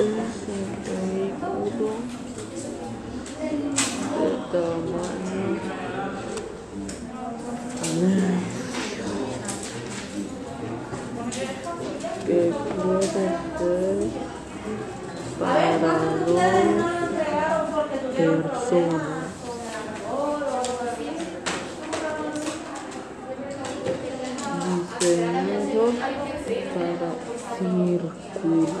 sentido do domínio. Que puede para los personas. Diseñado para circular